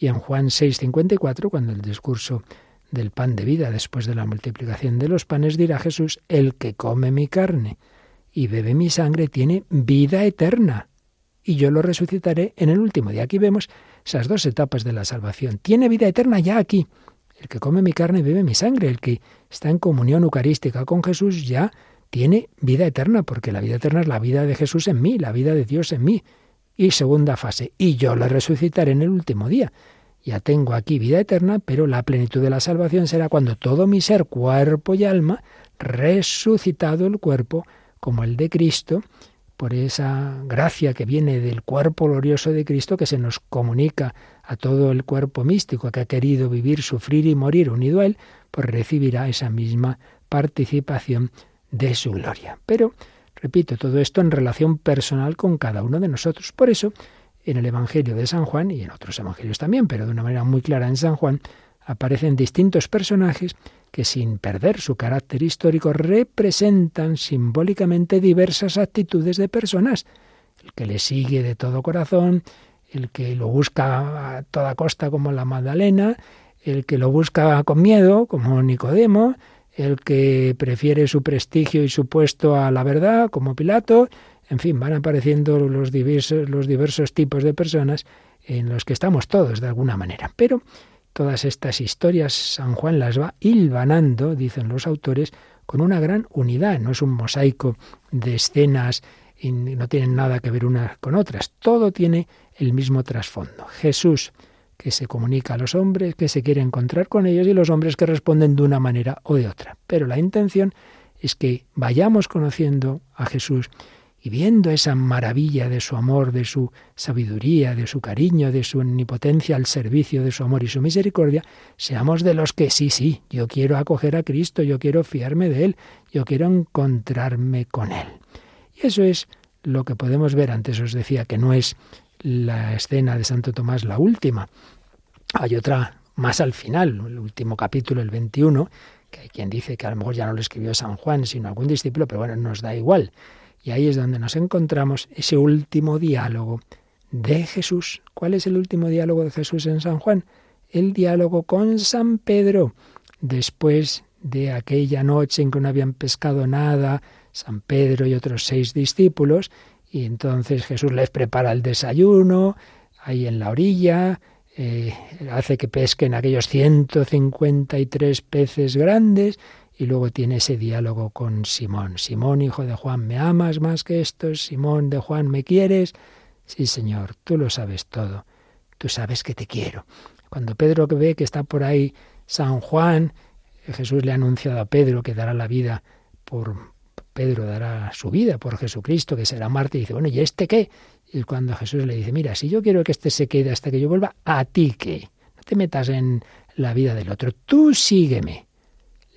Y en Juan 6, 54, cuando el discurso del pan de vida después de la multiplicación de los panes, dirá Jesús, el que come mi carne y bebe mi sangre tiene vida eterna, y yo lo resucitaré en el último día. Aquí vemos esas dos etapas de la salvación. Tiene vida eterna ya aquí. El que come mi carne y bebe mi sangre, el que está en comunión eucarística con Jesús ya tiene vida eterna, porque la vida eterna es la vida de Jesús en mí, la vida de Dios en mí. Y segunda fase, y yo lo resucitaré en el último día. Ya tengo aquí vida eterna, pero la plenitud de la salvación será cuando todo mi ser, cuerpo y alma, resucitado el cuerpo como el de Cristo, por esa gracia que viene del cuerpo glorioso de Cristo que se nos comunica a todo el cuerpo místico que ha querido vivir, sufrir y morir unido a Él, pues recibirá esa misma participación de su gloria. Pero, repito, todo esto en relación personal con cada uno de nosotros. Por eso, en el Evangelio de San Juan y en otros evangelios también, pero de una manera muy clara en San Juan, aparecen distintos personajes que sin perder su carácter histórico representan simbólicamente diversas actitudes de personas. El que le sigue de todo corazón, el que lo busca a toda costa como la Magdalena, el que lo busca con miedo como Nicodemo, el que prefiere su prestigio y su puesto a la verdad como Pilato, En fin, van apareciendo los diversos, los diversos tipos de personas en los que estamos todos de alguna manera. Pero todas estas historias San Juan las va hilvanando, dicen los autores, con una gran unidad. No es un mosaico de escenas y no tienen nada que ver unas con otras. Todo tiene el mismo trasfondo. Jesús que se comunica a los hombres, que se quiere encontrar con ellos y los hombres que responden de una manera o de otra. Pero la intención es que vayamos conociendo a Jesús y viendo esa maravilla de su amor, de su sabiduría, de su cariño, de su omnipotencia al servicio de su amor y su misericordia, seamos de los que sí, sí, yo quiero acoger a Cristo, yo quiero fiarme de Él, yo quiero encontrarme con Él. Y eso es lo que podemos ver, antes os decía que no es la escena de Santo Tomás la última, hay otra más al final, el último capítulo, el 21, que hay quien dice que a lo mejor ya no lo escribió San Juan, sino algún discípulo, pero bueno, nos da igual. Y ahí es donde nos encontramos ese último diálogo de Jesús. ¿Cuál es el último diálogo de Jesús en San Juan? El diálogo con San Pedro. Después de aquella noche en que no habían pescado nada, San Pedro y otros seis discípulos, y entonces Jesús les prepara el desayuno ahí en la orilla, eh, hace que pesquen aquellos 153 peces grandes y luego tiene ese diálogo con Simón. Simón, hijo de Juan, ¿me amas más que estos? Simón de Juan, ¿me quieres? Sí, Señor, tú lo sabes todo. Tú sabes que te quiero. Cuando Pedro ve que está por ahí San Juan, Jesús le ha anunciado a Pedro que dará la vida por Pedro dará su vida por Jesucristo, que será Marte, y dice, bueno, ¿y este qué? Y cuando Jesús le dice, mira, si yo quiero que este se quede hasta que yo vuelva, ¿a ti qué? No te metas en la vida del otro, tú sígueme.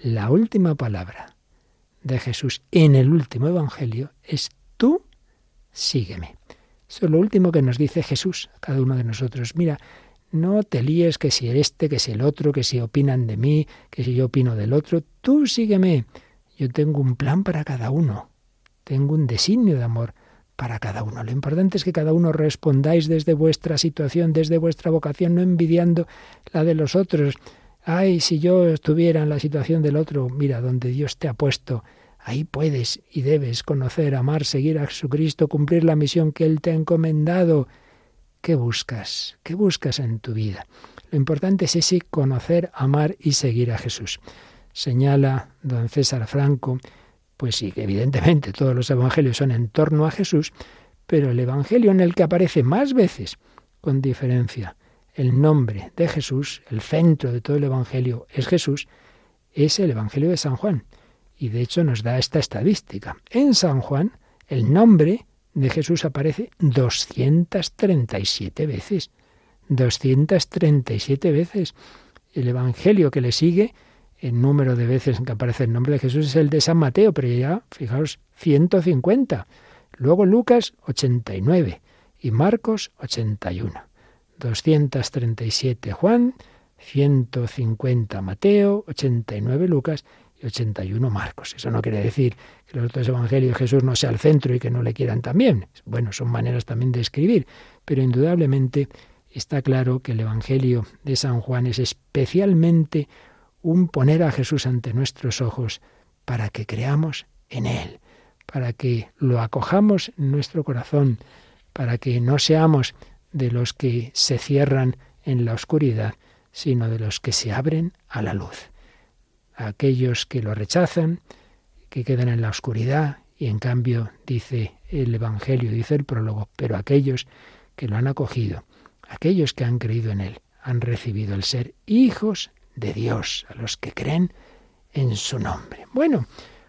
La última palabra de Jesús en el último Evangelio es tú sígueme. Eso es lo último que nos dice Jesús a cada uno de nosotros. Mira, no te líes que si este, que si el otro, que si opinan de mí, que si yo opino del otro, tú sígueme. Yo tengo un plan para cada uno. Tengo un designio de amor para cada uno. Lo importante es que cada uno respondáis desde vuestra situación, desde vuestra vocación, no envidiando la de los otros. Ay, si yo estuviera en la situación del otro, mira, donde Dios te ha puesto, ahí puedes y debes conocer, amar, seguir a Jesucristo, cumplir la misión que Él te ha encomendado. ¿Qué buscas? ¿Qué buscas en tu vida? Lo importante es ese conocer, amar y seguir a Jesús. Señala don César Franco pues sí, evidentemente todos los evangelios son en torno a Jesús, pero el evangelio en el que aparece más veces, con diferencia, el nombre de Jesús, el centro de todo el evangelio es Jesús, es el evangelio de San Juan. Y de hecho nos da esta estadística. En San Juan, el nombre de Jesús aparece 237 veces. 237 veces. El evangelio que le sigue el número de veces en que aparece el nombre de Jesús es el de San Mateo, pero ya, fijaos, 150. Luego Lucas, 89. Y Marcos, 81. 237 Juan, 150 Mateo, 89 Lucas y 81 Marcos. Eso no quiere decir que los otros evangelios Jesús no sea el centro y que no le quieran también. Bueno, son maneras también de escribir, pero indudablemente está claro que el evangelio de San Juan es especialmente un poner a Jesús ante nuestros ojos para que creamos en Él, para que lo acojamos en nuestro corazón, para que no seamos de los que se cierran en la oscuridad, sino de los que se abren a la luz. Aquellos que lo rechazan, que quedan en la oscuridad, y en cambio dice el Evangelio, dice el prólogo, pero aquellos que lo han acogido, aquellos que han creído en Él, han recibido el ser hijos de Dios, a los que creen en su nombre. Bueno,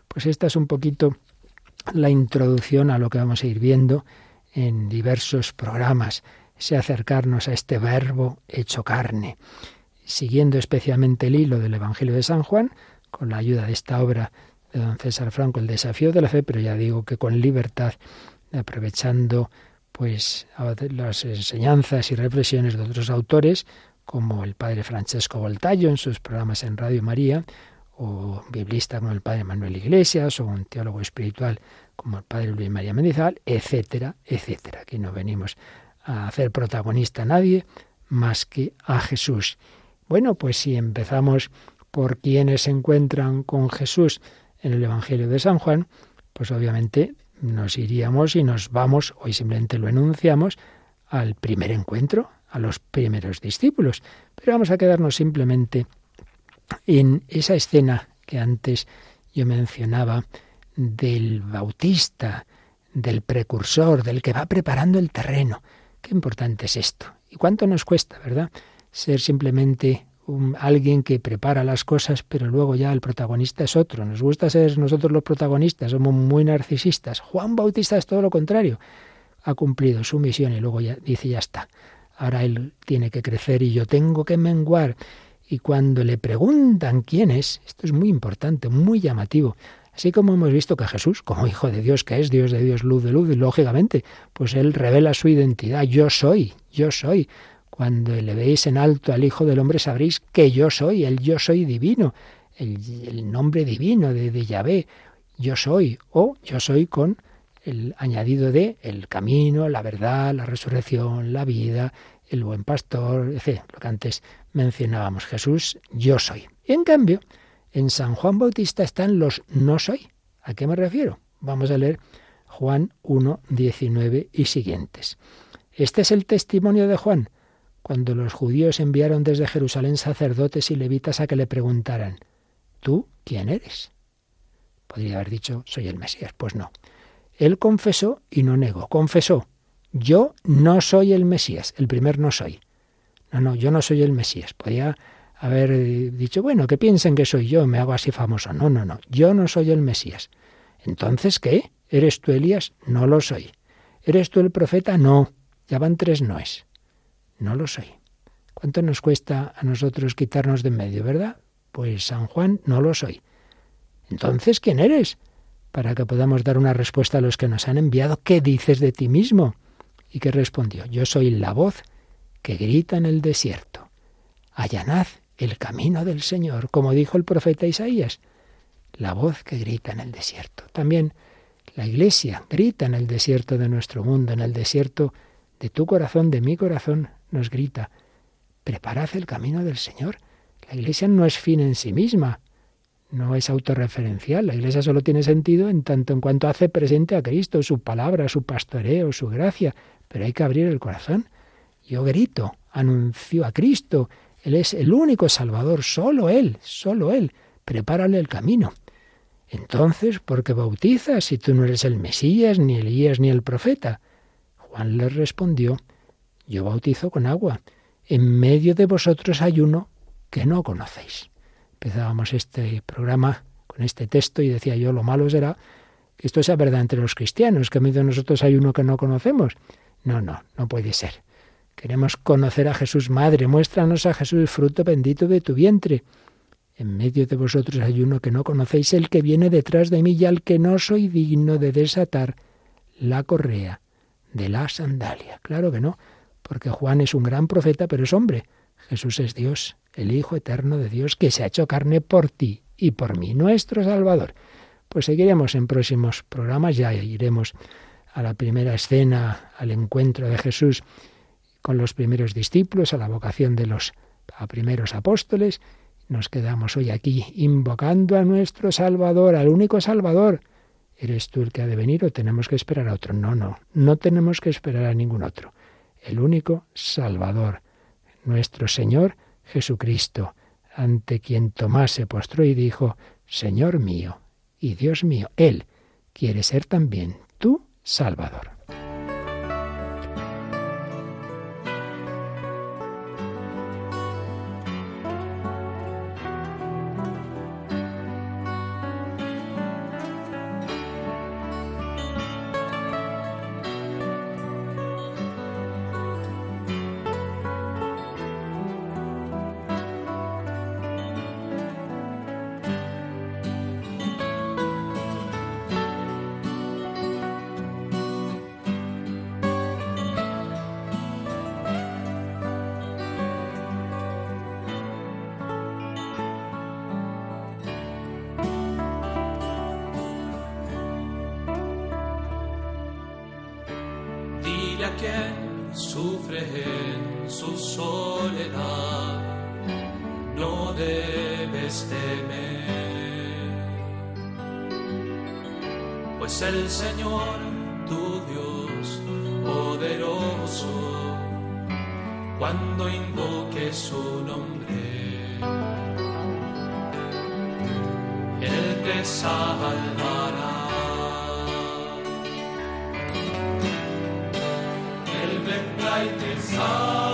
pues esta es un poquito la introducción a lo que vamos a ir viendo en diversos programas, ese acercarnos a este verbo hecho carne, siguiendo especialmente el hilo del Evangelio de San Juan, con la ayuda de esta obra de don César Franco, El desafío de la fe, pero ya digo que con libertad, aprovechando pues las enseñanzas y reflexiones de otros autores, como el padre Francesco Voltaggio en sus programas en Radio María, o biblista como el padre Manuel Iglesias, o un teólogo espiritual como el padre Luis María Mendizábal, etcétera, etcétera. Aquí no venimos a hacer protagonista a nadie más que a Jesús. Bueno, pues si empezamos por quienes se encuentran con Jesús en el Evangelio de San Juan, pues obviamente nos iríamos y nos vamos, hoy simplemente lo enunciamos, al primer encuentro, a los primeros discípulos. Pero vamos a quedarnos simplemente en esa escena que antes yo mencionaba del bautista, del precursor, del que va preparando el terreno. Qué importante es esto. ¿Y cuánto nos cuesta, verdad? Ser simplemente alguien que prepara las cosas, pero luego ya el protagonista es otro. Nos gusta ser nosotros los protagonistas, somos muy narcisistas. Juan Bautista es todo lo contrario. Ha cumplido su misión y luego ya dice ya está ahora él tiene que crecer y yo tengo que menguar. Y cuando le preguntan quién es, esto es muy importante, muy llamativo. Así como hemos visto que Jesús, como Hijo de Dios que es, Dios de Dios, luz de luz, lógicamente, pues Él revela su identidad. Yo soy, yo soy. Cuando le veis en alto al Hijo del Hombre sabréis que yo soy, el yo soy divino, el, nombre divino de, Yahvé. Yo soy, o yo soy con el añadido de el camino, la verdad, la resurrección, la vida, el buen pastor, etc. Lo que antes mencionábamos, Jesús, yo soy. En cambio, en San Juan Bautista están los no soy. ¿A qué me refiero? Vamos a leer Juan 1, 19 y siguientes. Este es el testimonio de Juan, cuando los judíos enviaron desde Jerusalén sacerdotes y levitas a que le preguntaran, ¿tú quién eres? Podría haber dicho, soy el Mesías. Pues no. Él confesó y no negó. Confesó, yo no soy el Mesías. El primer no soy. No, no, yo no soy el Mesías. Podía haber dicho, bueno, que piensen que soy yo, me hago así famoso. No, no, no, yo no soy el Mesías. Entonces, ¿qué? ¿Eres tú Elías? No lo soy. ¿Eres tú el profeta? No. Ya van tres noes. No lo soy. ¿Cuánto nos cuesta a nosotros quitarnos de en medio, verdad? Pues San Juan, no lo soy. Entonces, ¿quién eres? para que podamos dar una respuesta a los que nos han enviado. ¿Qué dices de ti mismo? Y que respondió, yo soy la voz que grita en el desierto. Allanad el camino del Señor, como dijo el profeta Isaías. La voz que grita en el desierto. También la Iglesia grita en el desierto de nuestro mundo, en el desierto de tu corazón, de mi corazón, nos grita, preparad el camino del Señor. La Iglesia no es fin en sí misma, no es autorreferencial. La Iglesia solo tiene sentido en tanto en cuanto hace presente a Cristo, su palabra, su pastoreo, su gracia. Pero hay que abrir el corazón. Yo grito, anuncio a Cristo. Él es el único Salvador, solo Él, solo Él. Prepárale el camino. Entonces, ¿por qué bautizas si tú no eres el Mesías, ni Elías, ni el profeta? Juan le respondió, yo bautizo con agua. En medio de vosotros hay uno que no conocéis empezábamos este programa con este texto y decía yo, lo malo será que esto sea verdad entre los cristianos, que en medio de nosotros hay uno que no conocemos. No, no, no puede ser. Queremos conocer a Jesús Madre, muéstranos a Jesús, fruto bendito de tu vientre. En medio de vosotros hay uno que no conocéis, el que viene detrás de mí y al que no soy digno de desatar la correa de la sandalia. Claro que no, porque Juan es un gran profeta, pero es hombre. Jesús es Dios, el Hijo eterno de Dios, que se ha hecho carne por ti y por mí, nuestro Salvador. Pues seguiremos en próximos programas, ya iremos a la primera escena, al encuentro de Jesús con los primeros discípulos, a la vocación de los primeros apóstoles. Nos quedamos hoy aquí invocando a nuestro Salvador, al único Salvador. ¿Eres tú el que ha de venir o tenemos que esperar a otro? No, no, no tenemos que esperar a ningún otro. El único Salvador, nuestro Señor Jesucristo, ante quien Tomás se postró y dijo, Señor mío y Dios mío, Él quiere ser también tu Salvador. aquella quien sufre en su soledad, no debes temer, pues el Señor tu Dios poderoso, cuando invoques su nombre, Él te salvará. Y te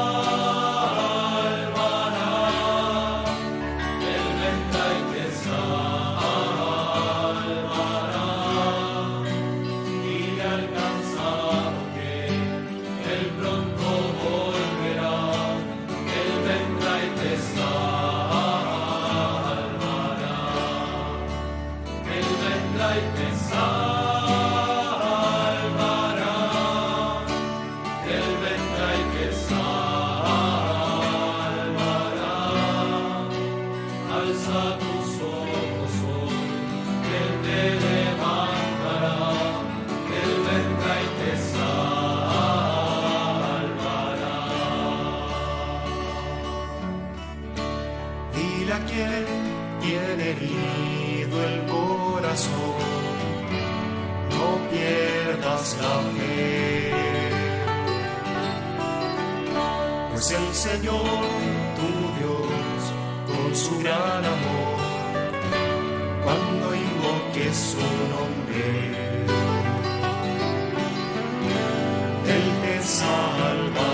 salvará.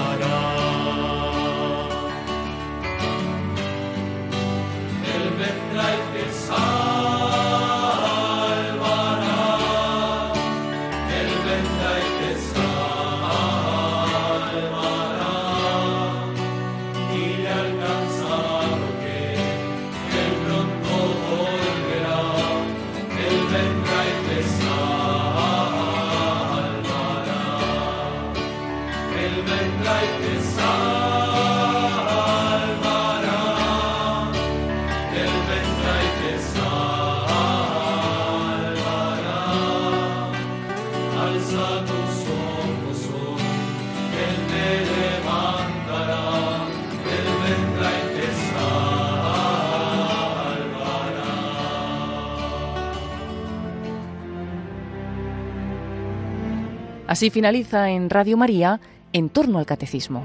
Así finaliza en Radio María en torno al catecismo.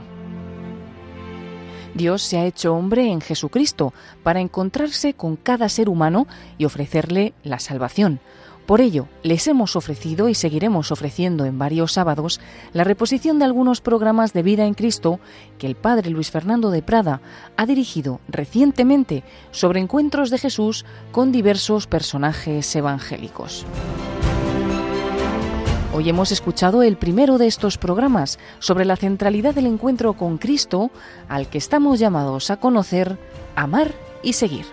Dios se ha hecho hombre en Jesucristo para encontrarse con cada ser humano y ofrecerle la salvación. Por ello, les hemos ofrecido y seguiremos ofreciendo en varios sábados la reposición de algunos programas de vida en Cristo que el Padre Luis Fernando de Prada ha dirigido recientemente sobre encuentros de Jesús con diversos personajes evangélicos. Hoy hemos escuchado el primero de estos programas sobre la centralidad del encuentro con Cristo al que estamos llamados a conocer, amar y seguir.